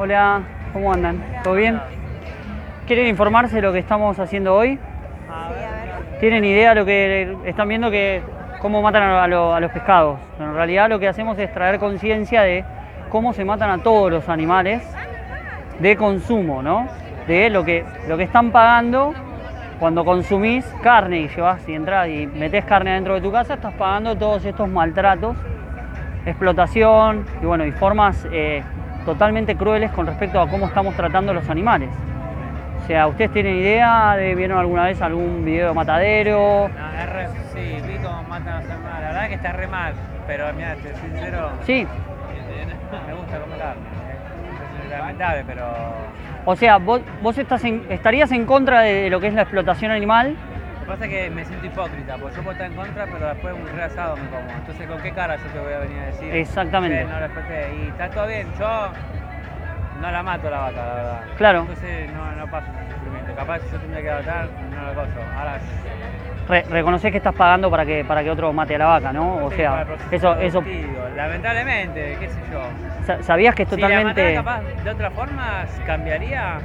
Hola, ¿cómo andan? ¿Todo bien? ¿Quieren informarse de lo que estamos haciendo hoy? A ver. ¿Tienen idea de lo que están viendo que cómo matan a, lo- a los pescados? En realidad lo que hacemos es traer conciencia de cómo se matan a todos los animales de consumo, ¿no? De lo que, lo que están pagando cuando consumís carne y llevas y entras y metés carne dentro de tu casa, estás pagando todos estos maltratos, explotación y bueno, y formas eh, totalmente crueles con respecto a cómo estamos tratando a los animales. O sea, ¿ustedes tienen idea de vieron alguna vez algún video de matadero? No, es re, sí, vi cómo matan a los animales. La verdad que está re mal, pero mira, te soy sincero, Sí, me gusta comer carne. Es lamentable, pero o sea, vos, vos estás en- estarías en contra de lo que es la explotación animal. Lo que pasa es que me siento hipócrita, porque yo puedo estar en contra, pero después un re asado me como. Entonces, ¿con qué cara yo te voy a venir a decir? Exactamente. "Che, no exploté. Y está todo bien, yo no la mato la vaca, la verdad. Claro. Entonces, no, no paso ese sufrimiento. Capaz si yo tendría que matar, no lo coso. Ahora, Re- reconocés que estás pagando para que, para que otro mate a la vaca, ¿no? O sí, sea, eso, eso. Lamentablemente, qué sé yo. sa- ¿sabías que es Si la totalmente... capaz de otra forma, cambiaría.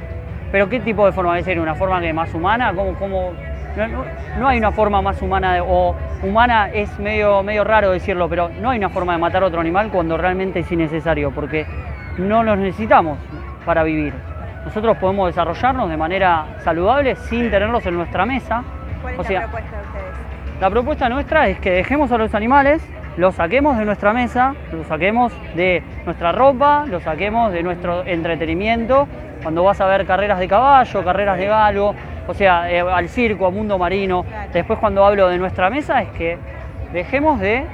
¿Pero qué tipo de forma debe ser? ¿Una forma que más humana? ¿Cómo, cómo- No, no- no hay una forma más humana, de- o humana es medio, medio raro decirlo, pero no hay una forma de matar a otro animal cuando realmente es innecesario, porque no los necesitamos para vivir. Nosotros podemos desarrollarnos de manera saludable sin tenerlos en nuestra mesa. ¿Cuál es O sea, la propuesta de ustedes? La propuesta nuestra es que dejemos a los animales, los saquemos de nuestra mesa, los saquemos de nuestra ropa, los saquemos de nuestro entretenimiento. Cuando vas a ver carreras de caballo, carreras de galgo, o sea, eh, al circo, a mundo marino. Claro. Después cuando hablo de nuestra mesa es que dejemos de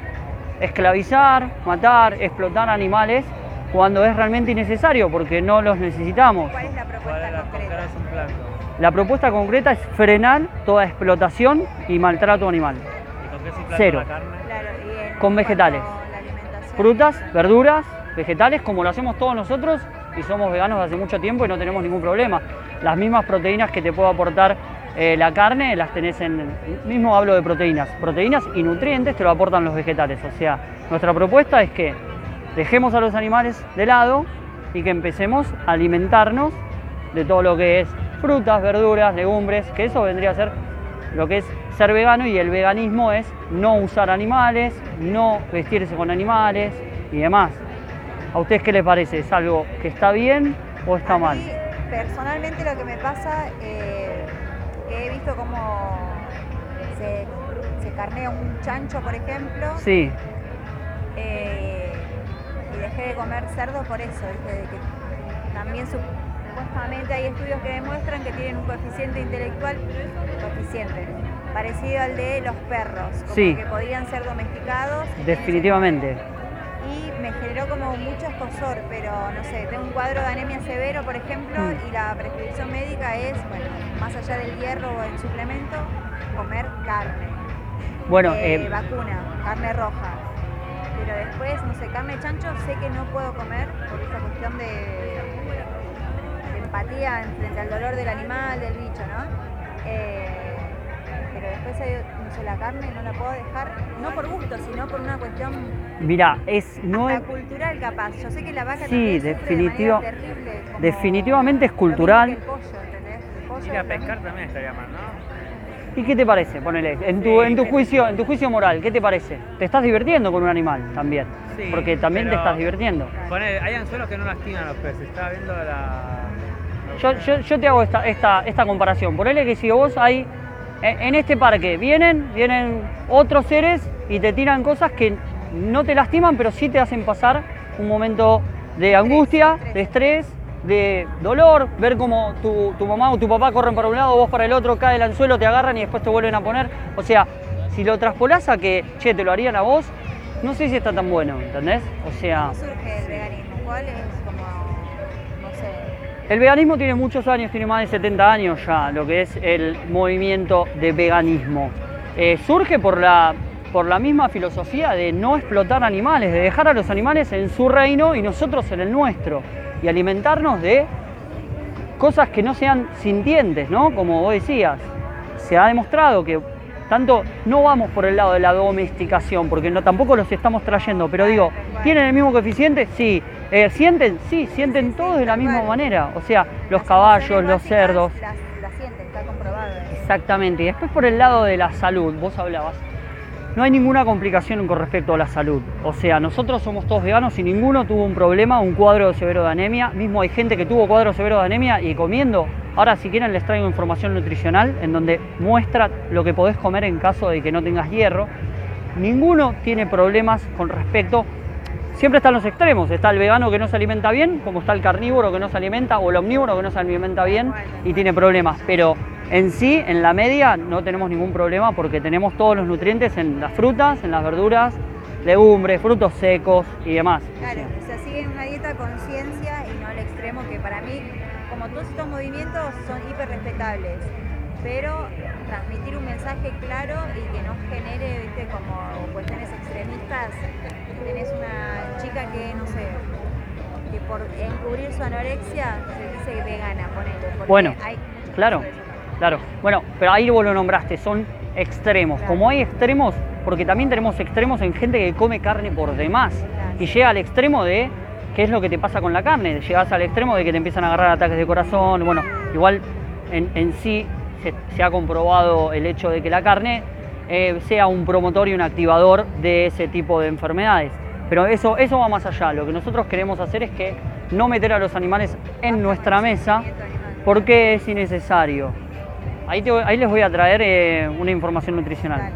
esclavizar, matar, explotar animales cuando es realmente innecesario, porque no los necesitamos. ¿Cuál es la ¿Cuál propuesta es la concreta? concreta? es un plan? La propuesta concreta es frenar toda explotación y maltrato animal. ¿Y con qué se Cero. la carne? Claro, y en Con vegetales. la alimentación. frutas, verduras, vegetales, como lo hacemos todos nosotros y somos veganos hace mucho tiempo y no tenemos ningún problema. Las mismas proteínas que te puede aportar eh, la carne las tenés en. Mismo hablo de proteínas. Proteínas y nutrientes te lo aportan los vegetales. O sea, nuestra propuesta es que dejemos a los animales de lado y que empecemos a alimentarnos de todo lo que es frutas, verduras, legumbres, que eso vendría a ser lo que es ser vegano y el veganismo es no usar animales, no vestirse con animales y demás. ¿A ustedes qué les parece? ¿Es algo que está bien o está mal? Personalmente lo que me pasa, eh, que he visto cómo se, se carnea un chancho, por ejemplo, Sí, eh, y dejé de comer cerdo por eso, ¿viste? De que también supuestamente hay estudios que demuestran que tienen un coeficiente intelectual, coeficiente, parecido al de los perros, como Sí. que podían ser domesticados. definitivamente. Y me generó como mucho escosor, pero no sé, tengo un cuadro de anemia severo, por ejemplo, Mm. y la prescripción médica es, bueno, más allá del hierro o el suplemento, comer carne, Bueno, eh, eh, vacuna, carne roja. Pero después, no sé, carne de chancho sé que no puedo comer por esta cuestión de, de empatía frente al dolor del animal, del bicho, ¿no? Eh, pero después, hay, la carne no la puedo dejar, no por gusto, sino por una cuestión mira, es no hasta es- cultural capaz. Yo sé que la vaca Sí, también sufre de definitiva- manera terrible, como definitivamente es cultural. que el pollo, ¿entendés? El pollo Ir a pescar también estaría mal, ¿no? ¿Y qué te parece? Ponele, en tu, Sí, en tu juicio, en tu juicio moral, ¿qué te parece? ¿Te estás divirtiendo con un animal también? Sí, Porque también te estás divirtiendo. Poner, hay anzuelos que no lastiman a los peces. Estaba viendo la. Yo, yo- yo te hago esta, esta, esta comparación. Ponele que si vos hay. En en este parque vienen, vienen otros seres y te tiran cosas que no te lastiman, pero sí te hacen pasar un momento de angustia, de estrés, de dolor, ver cómo tu, tu mamá o tu papá corren para un lado, vos para el otro, cae el anzuelo, te agarran y después te vuelven a poner. O sea, si lo traspolás a que, che, te lo harían a vos, no sé si está tan bueno, ¿entendés? O sea... ¿Cómo surge el veganismo? ¿Cuál es como, no sé, El veganismo tiene muchos años, tiene más de 70 años ya, lo que es el movimiento de veganismo. Eh, surge por la, por la misma filosofía de no explotar animales, de dejar a los animales en su reino y nosotros en el nuestro, y alimentarnos de cosas que no sean sintientes, ¿no? Como vos decías, se ha demostrado que tanto no vamos por el lado de la domesticación, porque tampoco los estamos trayendo, pero digo, ¿tienen el mismo coeficiente? Sí. Eh, ¿Sienten? Sí, sienten todos de la misma manera. O sea, los caballos, los cerdos. Las, las sienten, está comprobado. Exactamente. Y después por el lado de la salud, vos hablabas. No hay ninguna complicación con respecto a la salud. O sea, nosotros somos todos veganos y ninguno tuvo un problema, un cuadro severo de anemia. Mismo hay gente que tuvo cuadro severo de anemia y comiendo. Ahora, si quieren, les traigo información nutricional en donde muestra lo que podés comer en caso de que no tengas hierro. Ninguno tiene problemas con respecto. Siempre están los extremos. Está el vegano que no se alimenta bien, como está el carnívoro que no se alimenta, o el omnívoro que no se alimenta bien y tiene problemas. Pero en sí, en la media, no tenemos ningún problema porque tenemos todos los nutrientes en las frutas, en las verduras, legumbres, frutos secos y demás. Claro, o sea, siguen una dieta con ciencia y no al extremo que para mí, como todos estos movimientos, son hiper respetables. Pero transmitir un mensaje claro y que no genere, viste, como cuestiones extremistas. Tenés una chica que, no sé, que por encubrir su anorexia se dice vegana, ponele. Bueno, hay claro. Claro, bueno, pero ahí vos lo nombraste, son extremos. Claro. Como hay extremos, porque también tenemos extremos en gente que come carne por demás Claro. y llega al extremo de qué es lo que te pasa con la carne. Llegas al extremo de que te empiezan a agarrar ataques de corazón. Bueno, igual en, en sí se, se ha comprobado el hecho de que la carne eh, sea un promotor y un activador de ese tipo de enfermedades. Pero eso, eso va más allá. Lo que nosotros queremos hacer es que no meter a los animales en nuestra mesa porque es innecesario. Ahí, ahí les voy a traer eh, una información nutricional.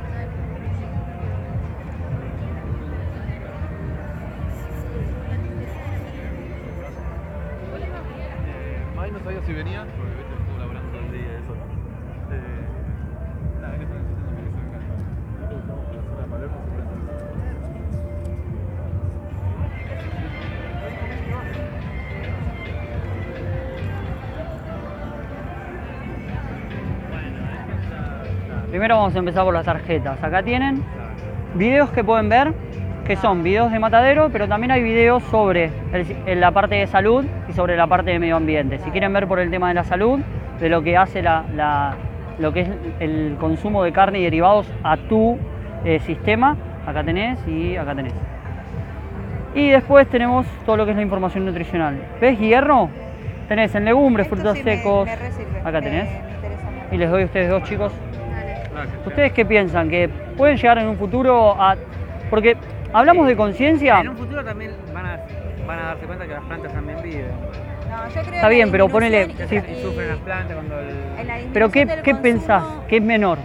Primero vamos a empezar por las tarjetas. Acá tienen videos que pueden ver, que son videos de matadero, pero también hay videos sobre el- la parte de salud y sobre la parte de medio ambiente. Si quieren ver por el tema de la salud, de lo que hace la, la- lo que es el consumo de carne y derivados a tu eh, sistema, acá tenés y acá tenés. Y después tenemos todo lo que es la información nutricional. ¿Ves hierro? Tenés en legumbres, Esto frutos sí secos. me Acá tenés. me. Y les doy a ustedes dos chicos. ¿Ustedes qué piensan? ¿Que pueden llegar en un futuro a...? Porque hablamos de conciencia, En un futuro también van a, van a darse cuenta que las plantas también viven. No, yo creo Está en bien, pero ponele- sí. y- sufren las plantas cuando el... en la pero ¿qué, del qué consumo- pensás? ¿Qué es menor?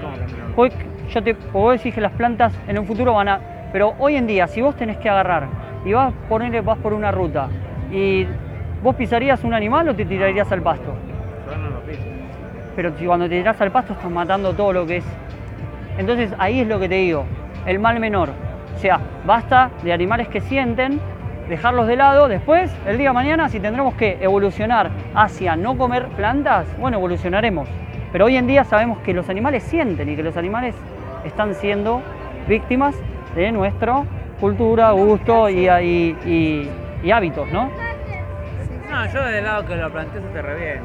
¿Cómo que no? Hoy, yo te, o vos decís que las plantas en un futuro van a... Pero hoy en día, si vos tenés que agarrar y vas, ponerle, vas por una ruta y vos pisarías un animal o te tirarías al pasto? Pero si cuando te tirás al pasto estás matando todo lo que es. Entonces ahí es lo que te digo, el mal menor. O sea, basta de animales que sienten, dejarlos de lado. Después, el día de mañana, si tendremos que evolucionar hacia no comer plantas, bueno, evolucionaremos. Pero hoy en día sabemos que los animales sienten y que los animales están siendo víctimas de nuestra cultura, gusto y, y- hábitos, ¿no? No, yo desde el lado que lo planteo se te reviene.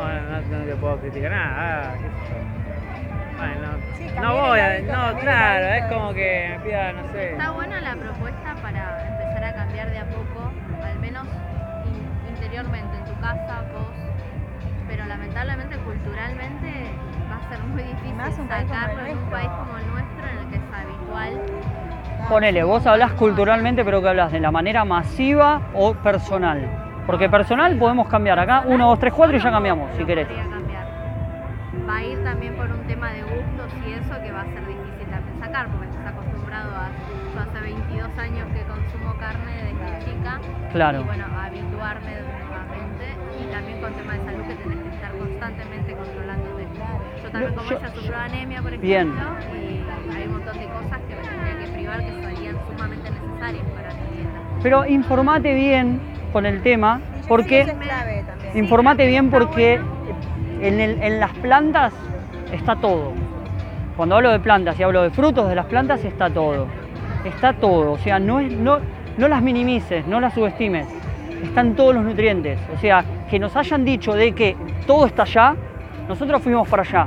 No no, no te puedo criticar nada. ah. Bueno, Sí, no voy a, hábito, no, claro, es como que me pida, no sé. Está buena la propuesta para empezar a cambiar de a poco, al menos in- interiormente, en tu casa, vos. Pero lamentablemente, culturalmente, va a ser muy difícil sacarlo en un país como el nuestro, en el que es habitual. Ponele, vos hablás culturalmente, pero que hablas de la manera masiva o personal. Porque personal podemos cambiar acá, 1, 2, 3, 4 y ya cambiamos, si querés. Va a ir también por un tema de gustos y eso que va a ser difícil también sacar, porque estás acostumbrado a. Yo hace 22 años que consumo carne desde chica. Claro. Y bueno, a habituarme nuevamente. Y también con tema de salud que tenés que estar constantemente controlándote. Yo también como Yo- ella anemia, por ejemplo, Bien. y hay un montón de cosas que me tendría que privar que serían sumamente necesarias para mi dieta. Pero informate bien con el tema, porque es informate bien porque bueno. en, el- en las plantas está todo. Cuando hablo de plantas y hablo de frutos de las plantas está todo. Está todo, o sea, no, es- no, no las minimices, no las subestimes. Están todos los nutrientes. O sea, que nos hayan dicho de que todo está allá, nosotros fuimos para allá.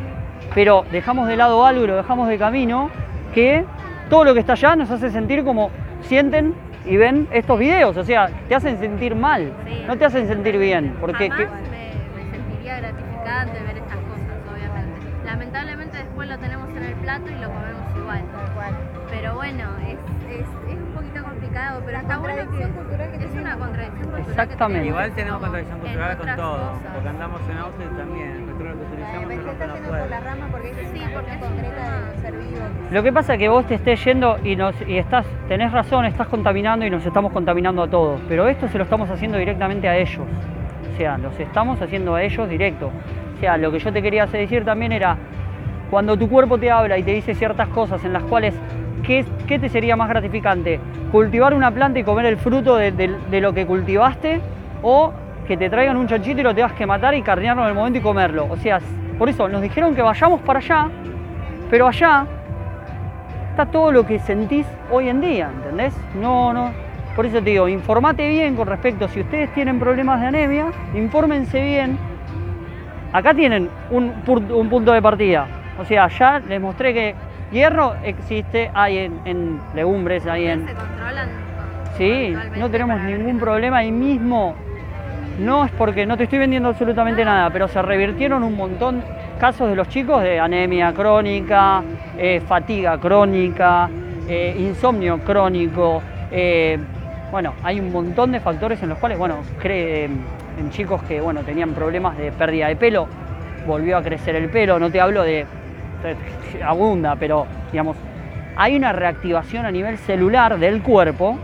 Pero dejamos de lado algo y lo dejamos de camino, que todo lo que está allá nos hace sentir como sienten y ven estos videos, o sea, te hacen sentir mal, Sí. no te hacen sentir bien, porque Jamás que- me, me sentiría gratificante ver estas cosas, obviamente. Lamentablemente después lo tenemos en el plato y lo comemos igual. Pero bueno, es, complicado, pero está bueno que es una contradicción cultural. Exactamente. Igual tenemos contradicción cultural con todo, cosas. porque andamos en auto y también el petróleo que utilizamos me no está nos yendo por la puede. rama porque es Sí, una porque cuestión es un concreta tema- del ser vivo. Lo que pasa es que vos te estés yendo y, nos, y estás, tenés razón, estás contaminando y nos estamos contaminando a todos, pero esto se lo estamos haciendo directamente a ellos. O sea, los estamos haciendo a ellos directo. O sea, lo que yo te quería decir también era, cuando tu cuerpo te habla y te dice ciertas cosas en las cuales, ¿qué, te sería más gratificante? ¿Cultivar una planta y comer el fruto de, lo que cultivaste? ¿O que te traigan un chanchito y lo tengas que matar y carnearlo en el momento y comerlo? O sea, por eso nos dijeron que vayamos para allá, pero allá está todo lo que sentís hoy en día, ¿entendés? No, no. Por eso te digo, informate bien con respecto, si ustedes tienen problemas de anemia, infórmense bien. Acá tienen un, un punto de partida. O sea, ya les mostré que hierro existe, hay en, en legumbres, hay en... Se controlan. con- Sí, no tenemos ningún problema ahí mismo. No es porque no te estoy vendiendo absolutamente nada, pero se revirtieron un montón casos de los chicos de anemia crónica, eh, fatiga crónica, eh, insomnio crónico. eh, bueno, hay un montón de factores en los cuales, bueno, cre- en chicos que bueno tenían problemas de pérdida de pelo, volvió a crecer el pelo. No te hablo de- abunda, pero digamos, hay una reactivación a nivel celular del cuerpo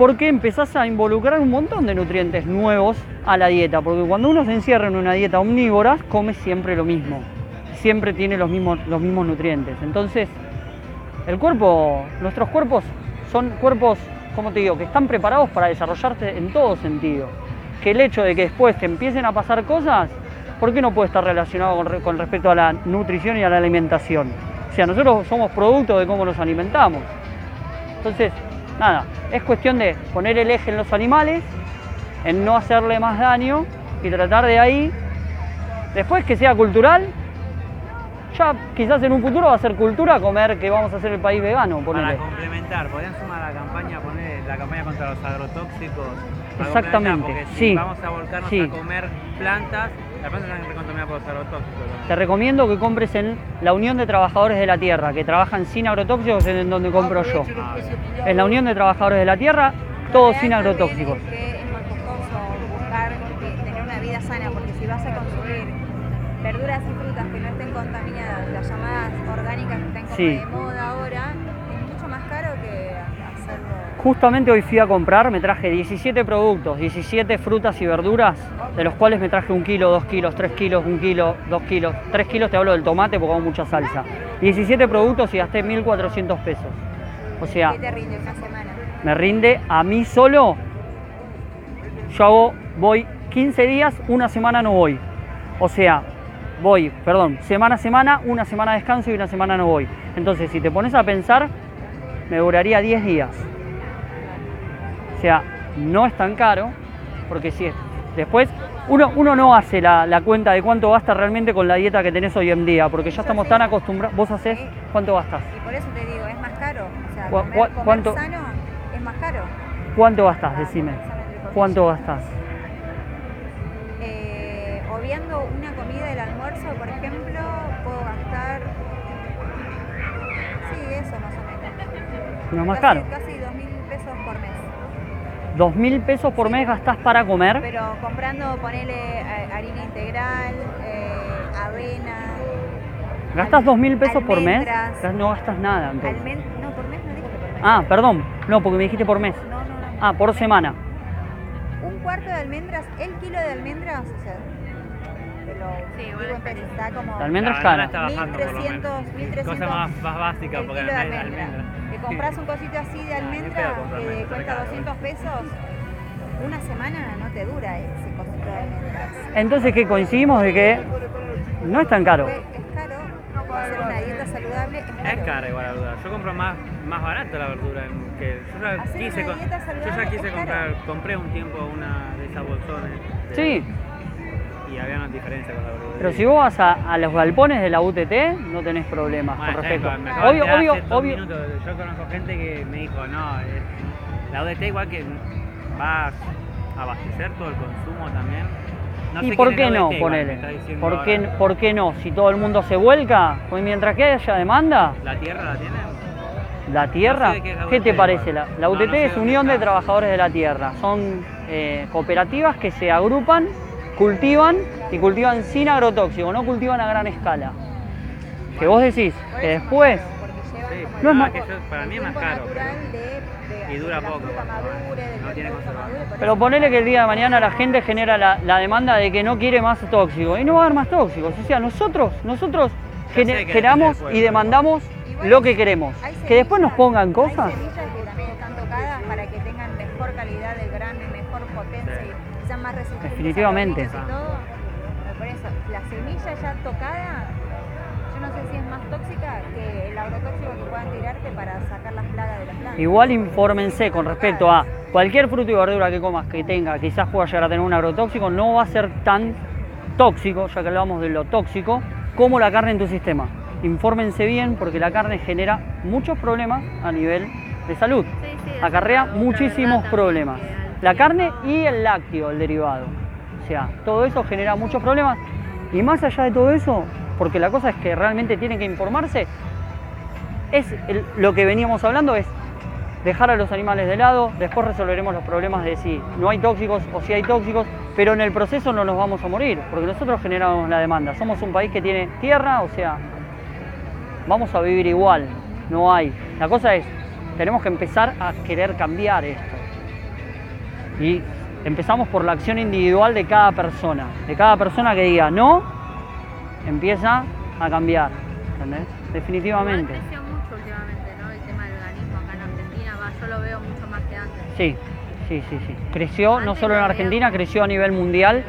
porque empezás a involucrar un montón de nutrientes nuevos a la dieta. Porque cuando uno se encierra en una dieta omnívora, come siempre lo mismo. Siempre tiene los mismos, los mismos nutrientes. Entonces, el cuerpo, nuestros cuerpos son cuerpos, como te digo, que están preparados para desarrollarse en todo sentido. Que el hecho de que después te empiecen a pasar cosas, ¿por qué no puede estar relacionado con, con respecto a la nutrición y a la alimentación? O sea, nosotros somos producto de cómo nos alimentamos. Entonces, nada, es cuestión de poner el eje en los animales, en no hacerle más daño y tratar de ahí, después que sea cultural, ya quizás en un futuro va a ser cultura comer que vamos a hacer el país vegano, Para complementar, podrían sumar a la campaña, poner la campaña contra los agrotóxicos. Exactamente, porque sí. Si vamos a volcarnos Sí. a comer plantas, Te recomiendo que compres en la Unión de Trabajadores de la Tierra, que trabajan sin agrotóxicos, es en donde compro yo. Ah, En la Unión de Trabajadores de la Tierra, todo sin agrotóxicos. es más costoso buscar eh, tener una vida sana, porque si vas a consumir verduras y frutas que no estén contaminadas, las llamadas orgánicas que están como Sí. de moda ahora, es mucho más caro que hacerlo. Justamente hoy fui a comprar, me traje 17 productos, 17 frutas y verduras, de los cuales me traje un kilo, dos kilos, tres kilos, un kilo, dos kilos, tres kilos te hablo del tomate porque hago mucha salsa. 17 productos y gasté 1.400 pesos. O sea, ¿Qué te rinde una semana? me rinde a mí solo. Yo hago, voy 15 días, una semana no voy. O sea, voy, perdón, semana a semana, una semana descanso y una semana no voy. Entonces, si te pones a pensar, me duraría 10 días. O sea, no es tan caro, porque si es. Después, uno, uno no hace la, la cuenta de cuánto gasta realmente con la dieta que tenés hoy en día, porque ya estamos tan acostumbrados. ¿Vos hacés cuánto gastas? Y por eso te digo, es más caro. O sea, ¿Cu- comer, cu- comer cuánto- sano es más caro. ¿Cuánto gastas? Ah, Decime. ¿Cuánto gastas? Eh, obviando una comida del almuerzo, por ejemplo, puedo gastar. Sí, eso más o menos. No es más Casi- caro. Casi Dos mil pesos por mes gastás para comer. Pero comprando, ponele eh, harina integral, eh, avena. ¿Gastas dos mil pesos por mes? No gastas nada. entonces. almen- no, por mes no dije que por mes. Ah, perdón. No, porque me dijiste por mes. No, no, no. Ah, por semana. Un cuarto de almendras, el kilo de almendras, o sea, te lo Sí, bueno, está como La almendra es La cara. está bajando por lo 1300, menos. 1300 Cosa más, más básica, porque de almendra. Compras un cosito así de almendra que almendra, cuesta caro. 200 pesos, una semana no te dura ese cosito de almendras. Entonces, ¿qué coincidimos de que no es tan caro? Es caro, hacer una dieta saludable es caro. Es cara igual la verdura. Yo compro más, más barata la verdura. que yo ya Hacer quise, una dieta yo saludable ya quise es comprar, caro. compré un tiempo una de esas bolsones. de- Sí, Y había una diferencia con la verdura. pero si vos vas a, a los galpones de la UTT, no tenés problemas Bueno, con bien, respecto. Obvio, obvio, obvio. minutos. Yo conozco gente que me dijo, no, es- La UDT igual que va a abastecer todo el consumo también. No ¿Y por qué no? Ponele. ¿Por qué, ahora. ¿Por qué no? Si todo el mundo se vuelca, pues mientras que haya demanda, ¿La tierra la tienen? la tierra, No sé de qué es la ¿qué te UTT parece? La, la UTT no es Unión de. Trabajadores de la Tierra. Son eh, cooperativas que se agrupan, cultivan y cultivan sin agrotóxico, no cultivan a gran escala. Que vos decís que después, Sí, No es más- que yo- para mí es más caro, y dura poco, no tiene pero ponele que el día de mañana la gente genera la, la demanda de que no quiere más tóxico y no va a haber más tóxicos. O sea, nosotros, nosotros sé gener- que generamos y demandamos Igual lo que queremos. Que después nos pongan cosas. Hay semillas que también están tocadas para que tengan mejor calidad del Más resistentes Definitivamente. a y todo. Pero por eso, la semilla ya tocada, yo no sé si es más tóxica que el agrotóxico que puedan tirarte para sacar las plagas de las plantas. Igual infórmense con respecto a cualquier fruto y verdura que comas que tenga, quizás pueda llegar a tener un agrotóxico, no va a ser tan tóxico, ya que hablamos de lo tóxico, como la carne en tu sistema. Infórmense bien porque la carne genera muchos problemas a nivel de salud. Sí, sí, eso Acarrea muchísimos problemas. La carne y el lácteo, el derivado. O sea, todo eso genera muchos problemas. Y más allá de todo eso, porque la cosa es que realmente tienen que informarse, es lo que veníamos hablando es dejar a los animales de lado, después resolveremos los problemas de si no hay tóxicos o si hay tóxicos, pero en el proceso no nos vamos a morir, porque nosotros generamos la demanda. Somos un país que tiene tierra, o sea, vamos a vivir igual, no hay. La cosa es, tenemos que empezar a querer cambiar esto. Y empezamos por la acción individual de cada persona, de cada persona que diga no, empieza a cambiar, ¿entendés? Definitivamente. Creció mucho últimamente, ¿no? El tema del veganismo acá en Argentina, va, yo lo veo mucho más que antes. Sí, sí, sí, sí. Creció no solo en Argentina, creció a nivel mundial.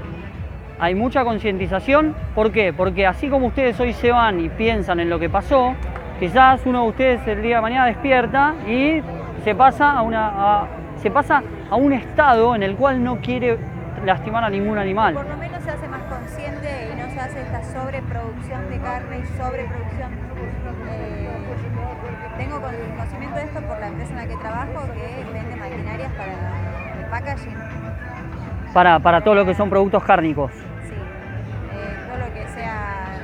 Hay mucha concientización. ¿Por qué? Porque así como ustedes hoy se van y piensan en lo que pasó, quizás uno de ustedes el día de mañana despierta y se pasa a una a- se pasa a un estado en el cual no quiere lastimar a ningún animal. Por lo menos se hace más consciente y no se hace esta sobreproducción de carne y sobreproducción. eh, tengo con- conocimiento de esto por la empresa en la que trabajo que vende maquinarias para el packaging. Para, para todo lo que son productos cárnicos. Sí, eh, todo lo que sea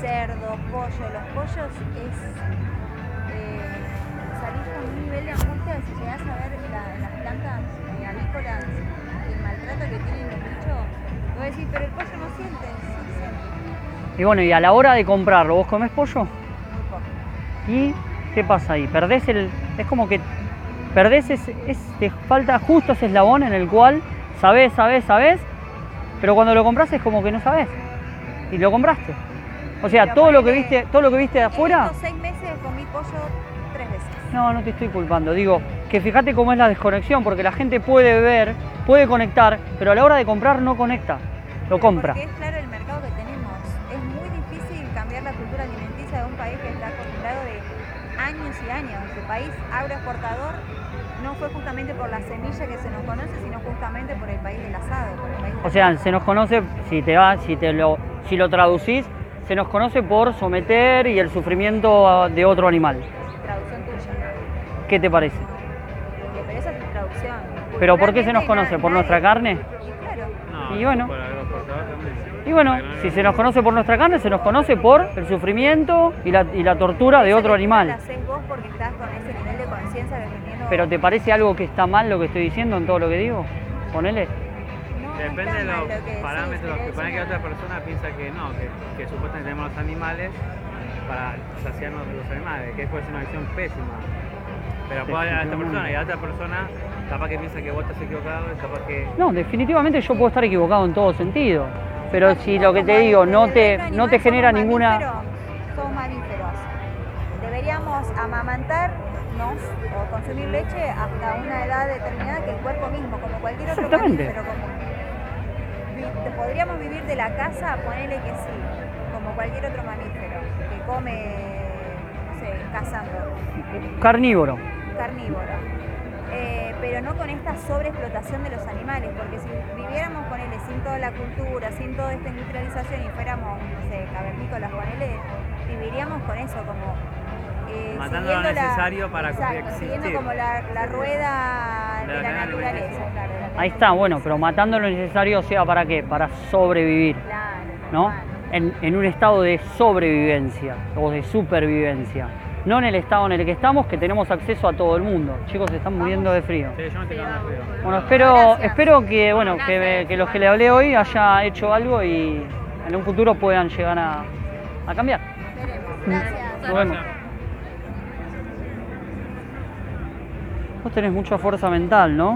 cerdo, pollo, los pollos es eh, salir con un nivel de angustia si llegas a ver maltrato que tienen los bichos. Voy a decir, pero el pollo no siente, sí siente. Y bueno, y a la hora de comprarlo, ¿vos comés pollo? Muy poco. ¿Y qué pasa ahí? Perdés el. Es como que perdés ese, es- te falta justo ese eslabón en el cual sabés, sabés, sabés, pero cuando lo compras es como que no sabés. Y lo compraste. O sea, Pero todo lo que viste, todo lo que viste de En afuera. estos seis meses comí pollo tres veces. No, no te estoy culpando. Digo, que fíjate cómo es la desconexión, porque la gente puede ver, puede conectar, pero a la hora de comprar no conecta. Lo compra. Porque es claro el mercado que tenemos. Es muy difícil cambiar la cultura alimenticia de un país que está acostumbrado de años y años. El país agroexportador no fue justamente por la semilla que se nos conoce, sino justamente por el país del asado. Por el país del O sea, se nos conoce, si te va, si te lo, si lo traducís, se nos conoce por someter y el sufrimiento de otro animal. traducción tuya. ¿Qué te parece? Pero esa es tu traducción. ¿Pero por qué se nos conoce? ¿Por nuestra carne? Y claro. No, Y bueno. Y bueno, si se nos conoce por nuestra carne, se nos conoce por el sufrimiento y la, y la tortura de otro animal. ¿Pero te parece algo que está mal lo que estoy diciendo en todo lo que digo? Ponele. Depende de los parámetros que es pone que otra persona piensa que no, que, que supuestamente tenemos los animales para saciarnos de los animales, que puede ser una visión pésima. Pero puede haber a esta persona y a otra persona capaz que piensa que vos estás equivocado capaz que... No, definitivamente yo puedo estar equivocado en todo sentido. Pero si lo que te digo no te, no te genera ninguna... Somos mamíferos. Deberíamos amamantarnos o consumir leche hasta una edad determinada que el cuerpo mismo, como cualquier otro Exactamente. mamífero común. Podríamos vivir de la casa, ponele que sí, como cualquier otro mamífero que come, no sé, cazando. Carnívoro. Carnívoro. Eh, pero no con esta sobreexplotación de los animales, porque si viviéramos con él sin toda la cultura, sin toda esta industrialización y fuéramos, no sé, cavernícolas con él, viviríamos con eso, como... eh, Matando lo la- necesario para exacto. Siguiendo como la, la rueda necesario. lo naturaleza, claro. de la Ahí está, bueno, pero matando lo necesario, o sea, ¿para qué? Para sobrevivir, Claro, ¿no? En, en un estado de sobrevivencia o de supervivencia. No en el estado en el que estamos, que tenemos acceso a todo el mundo. Chicos, se están muriendo de frío. Sí, yo no estoy de frío. Bueno, espero, Gracias. espero que, bueno, que, que los que le hablé hoy haya hecho algo y en un futuro puedan llegar a, a cambiar. Veremos. Gracias. Nos vemos. Vos tenés mucha fuerza mental, ¿no?